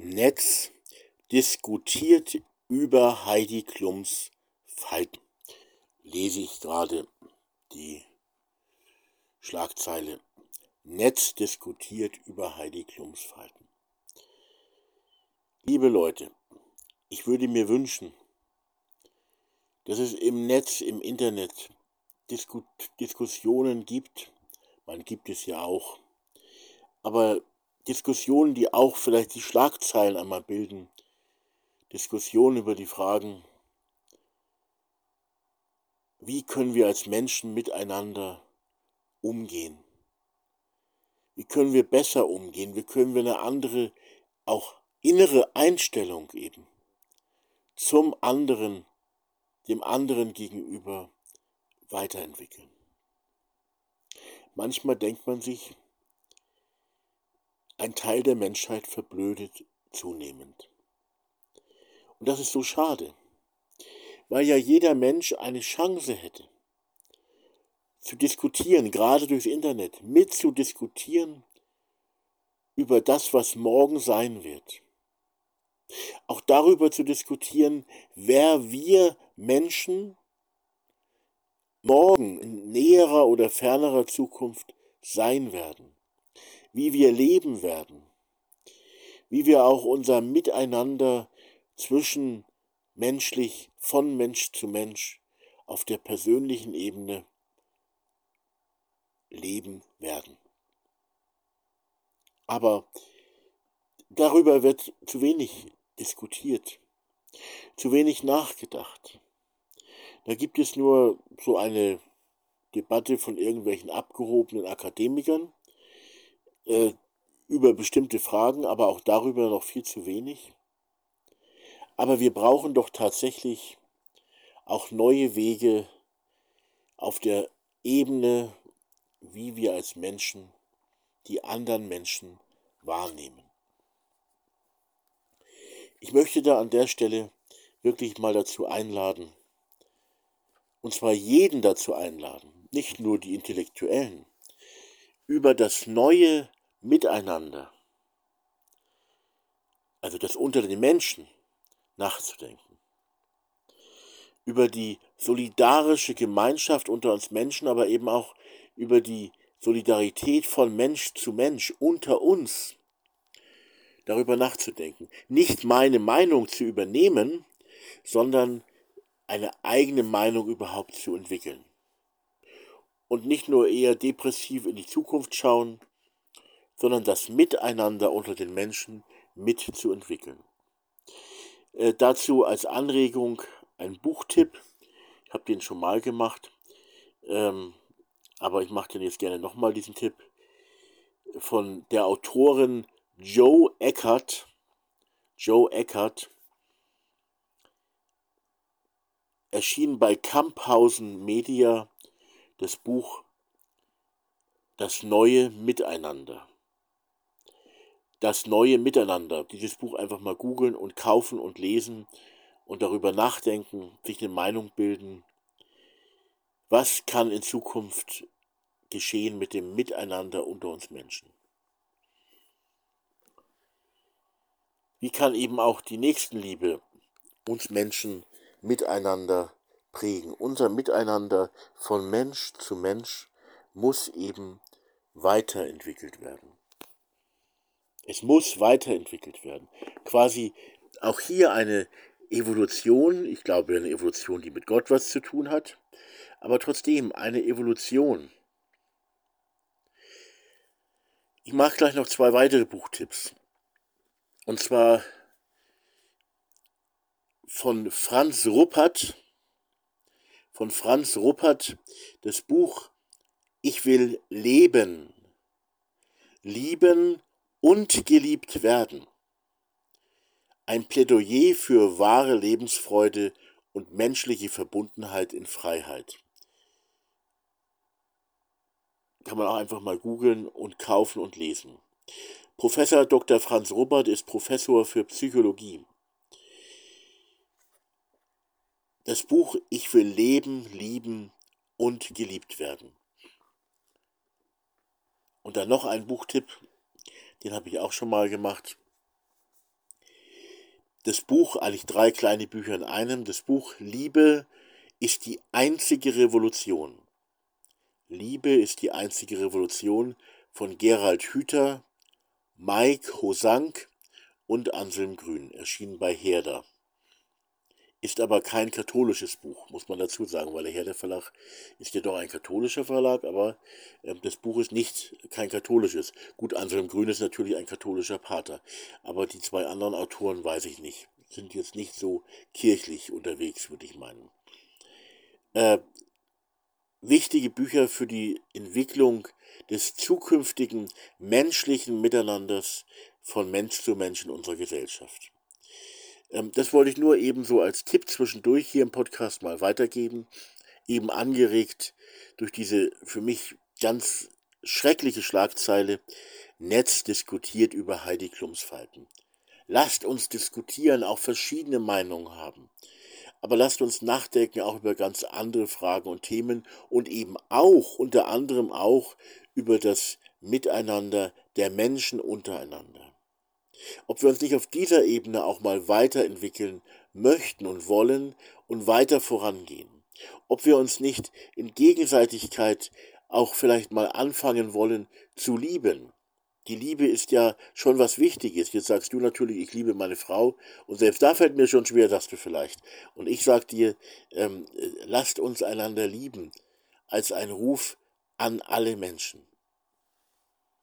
Netz diskutiert über Heidi Klums Falten. Lese ich gerade die Schlagzeile. Netz diskutiert über Heidi Klums Falten. Liebe Leute, ich würde mir wünschen, dass es im Netz, im Internet Disku Diskussionen gibt. Man gibt es ja auch. Aber Diskussionen, die auch vielleicht die Schlagzeilen einmal bilden. Diskussionen über die Fragen, wie können wir als Menschen miteinander umgehen? Wie können wir besser umgehen? Wie können wir eine andere, auch innere Einstellung eben zum anderen, dem anderen gegenüber weiterentwickeln? Manchmal denkt man sich, ein Teil der Menschheit verblödet zunehmend. Und das ist so schade, weil ja jeder Mensch eine Chance hätte, zu diskutieren, gerade durchs Internet, mitzudiskutieren über das, was morgen sein wird. Auch darüber zu diskutieren, wer wir Menschen morgen in näherer oder fernerer Zukunft sein werden wie wir leben werden, wie wir auch unser Miteinander zwischen menschlich, von Mensch zu Mensch auf der persönlichen Ebene leben werden. Aber darüber wird zu wenig diskutiert, zu wenig nachgedacht. Da gibt es nur so eine Debatte von irgendwelchen abgehobenen Akademikern, äh, über bestimmte Fragen, aber auch darüber noch viel zu wenig. Aber wir brauchen doch tatsächlich auch neue Wege auf der Ebene, wie wir als Menschen die anderen Menschen wahrnehmen. Ich möchte da an der Stelle wirklich mal dazu einladen, und zwar jeden dazu einladen, nicht nur die Intellektuellen, über das neue Miteinander, also das unter den Menschen, nachzudenken. Über die solidarische Gemeinschaft unter uns Menschen, aber eben auch über die Solidarität von Mensch zu Mensch unter uns darüber nachzudenken. Nicht meine Meinung zu übernehmen, sondern eine eigene Meinung überhaupt zu entwickeln. Und nicht nur eher depressiv in die Zukunft schauen, sondern das Miteinander unter den Menschen mitzuentwickeln. Äh, dazu als Anregung ein Buchtipp. Ich habe den schon mal gemacht, ähm, aber ich mache den jetzt gerne nochmal, diesen Tipp, von der Autorin Joe Eckert. Joe Eckert erschien bei Kamphausen Media das Buch Das neue Miteinander das neue Miteinander. Dieses Buch einfach mal googeln und kaufen und lesen und darüber nachdenken, sich eine Meinung bilden. Was kann in Zukunft geschehen mit dem Miteinander unter uns Menschen? Wie kann eben auch die Nächstenliebe uns Menschen miteinander prägen? Unser Miteinander von Mensch zu Mensch muss eben weiterentwickelt werden. Es muss weiterentwickelt werden. Quasi auch hier eine Evolution, ich glaube eine Evolution, die mit Gott was zu tun hat, aber trotzdem eine Evolution. Ich mache gleich noch zwei weitere Buchtipps. Und zwar von Franz Ruppert, von Franz Ruppert, das Buch Ich will leben. Lieben und geliebt werden. Ein Plädoyer für wahre Lebensfreude und menschliche Verbundenheit in Freiheit. Kann man auch einfach mal googeln und kaufen und lesen. Professor Dr. Franz Robert ist Professor für Psychologie. Das Buch Ich will leben, lieben und geliebt werden. Und dann noch ein Buchtipp, den habe ich auch schon mal gemacht. das Buch, eigentlich drei kleine Bücher in einem, das Buch Liebe ist die einzige Revolution. Liebe ist die einzige Revolution von Gerald Hüther, Mike Hosank und Anselm Grün, erschienen bei Herder. Ist aber kein katholisches Buch, muss man dazu sagen, weil der Herder Verlag ist ja doch ein katholischer Verlag, aber äh, das Buch ist nicht kein katholisches. Gut, Anselm Grün ist natürlich ein katholischer Pater, aber die zwei anderen Autoren weiß ich nicht, sind jetzt nicht so kirchlich unterwegs, würde ich meinen. Äh, wichtige Bücher für die Entwicklung des zukünftigen menschlichen Miteinanders von Mensch zu Mensch in unserer Gesellschaft. Ähm, das wollte ich nur eben so als Tipp zwischendurch hier im Podcast mal weitergeben, eben angeregt durch diese für mich ganz schreckliche Schlagzeile Netz diskutiert über Heidi Klums Falten. Lasst uns diskutieren, auch verschiedene Meinungen haben aber lasst uns nachdenken auch über ganz andere Fragen und Themen und eben auch, unter anderem auch, über das Miteinander der Menschen untereinander. Ob wir uns nicht auf dieser Ebene auch mal weiterentwickeln möchten und wollen und weiter vorangehen. Ob wir uns nicht in Gegenseitigkeit auch vielleicht mal anfangen wollen zu lieben die Liebe ist ja schon was Wichtiges. Jetzt sagst du natürlich, ich liebe meine Frau und selbst da fällt mir schon schwer, sagst du vielleicht. Und ich sag dir, ähm, lasst uns einander lieben als ein Ruf an alle Menschen.